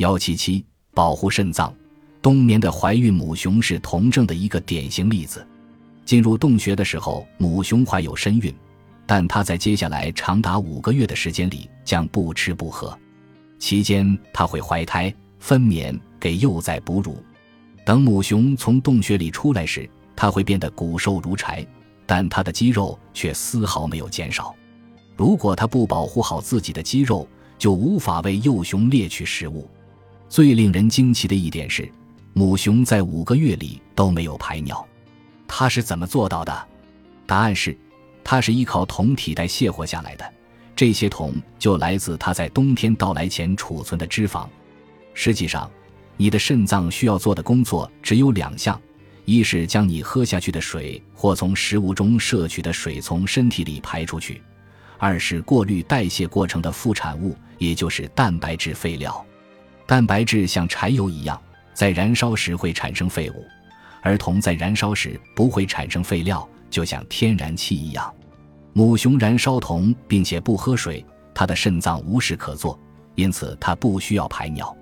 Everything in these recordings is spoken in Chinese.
幺七七保护肾脏，冬眠的怀孕母熊是酮症的一个典型例子。进入洞穴的时候，母熊怀有身孕，但它在接下来长达五个月的时间里将不吃不喝，期间它会怀胎、分娩、给幼崽哺乳。等母熊从洞穴里出来时，它会变得骨瘦如柴，但它的肌肉却丝毫没有减少。如果它不保护好自己的肌肉，就无法为幼熊猎取食物。最令人惊奇的一点是，母熊在五个月里都没有排尿。它是怎么做到的？答案是，它是依靠酮体代谢活下来的。这些酮就来自它在冬天到来前储存的脂肪。实际上，你的肾脏需要做的工作只有两项：一是将你喝下去的水或从食物中摄取的水从身体里排出去；二是过滤代谢过程的副产物，也就是蛋白质废料。蛋白质像柴油一样，在燃烧时会产生废物。而铜在燃烧时不会产生废料，就像天然气一样。母熊燃烧铜并且不喝水，它的肾脏无事可做，因此它不需要排尿。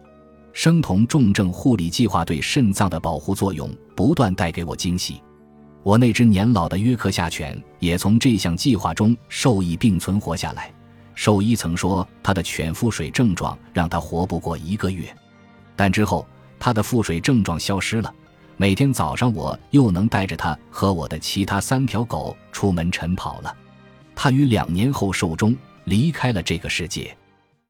生酮重症护理计划对肾脏的保护作用不断带给我惊喜。我那只年老的约克夏犬也从这项计划中受益并存活下来。兽医曾说，他的犬腹水症状让他活不过一个月，但之后他的腹水症状消失了。每天早上，我又能带着它和我的其他三条狗出门晨跑了。它于两年后寿终，离开了这个世界。